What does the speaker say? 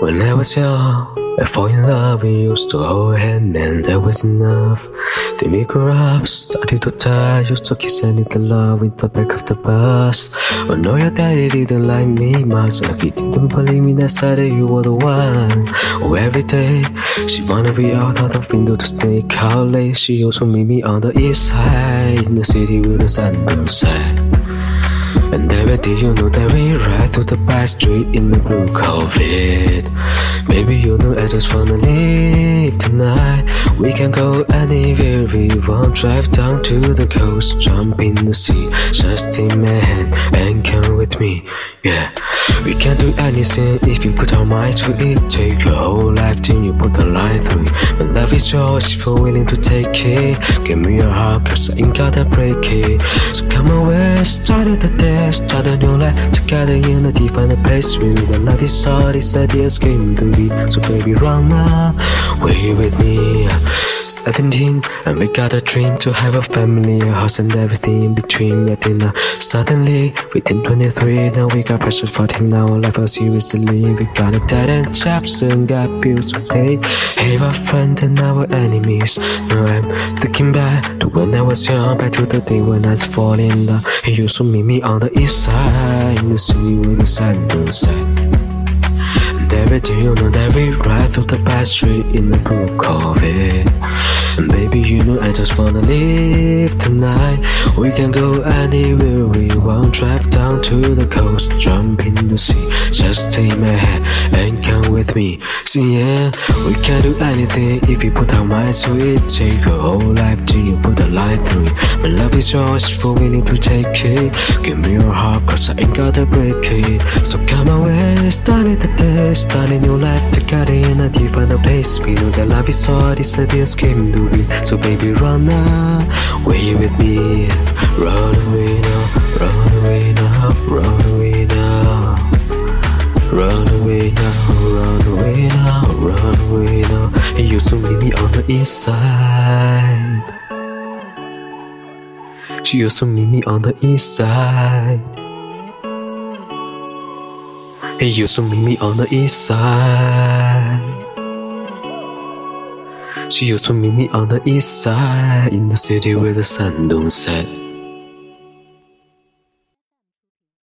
When I was young, I fall in love. We used to hold hand, man, that was enough. Then we grew up, started to die. Used to kiss and little love in the back of the bus. Oh no, your daddy didn't like me much. Like he didn't believe me that said that you were the one. Oh, every day she wanna be out of the window to sneak out late. She also meet me on the east side in the city with the sun set. And never did you know that we ride through the back street in the blue Corvette Maybe you know I just wanna leave tonight. We can go anywhere we want. Drive down to the coast, jump in the sea. Just take my hand and come with me, yeah. We can do anything if you put our mind to it. Take your whole life till you put the line through it. My love is yours if you're willing to take it. Give me your heart cause I ain't gotta break it. So come away, started the day Start a new life together in a different place We know that love is all this ideas came to be So baby run away with me 17 and we got a dream to have a family, a house and everything in between. Yet then uh, suddenly we turned 23, now we got pressure 14. Now life was seriously. We got a dead end jobs and got bills to pay. Have our friends and our enemies. Now I'm thinking back to when I was young, back to the day when I was falling in love. He used to meet me on the east side in the city with the sun set. Day you know that we ride through the back street in the blue Corvette And baby you know I just wanna live tonight. We can go anywhere we want. Drive down to the coast, jump in the sea. Just take my hand with me. See yeah, we can do anything if you put our minds to it. Take your whole life till you put a line through it. My love is yours if you're willing to take it. Give me your heart cause I ain't gotta break it. So come away, started the day. Starting your life together in a different place. We know that love is all this ideas came to be. So baby run now, you with me? Run away now, east side She used to meet me on the east side He used to meet me on the east side. She used to meet me on the east side in the city where the sun don't set.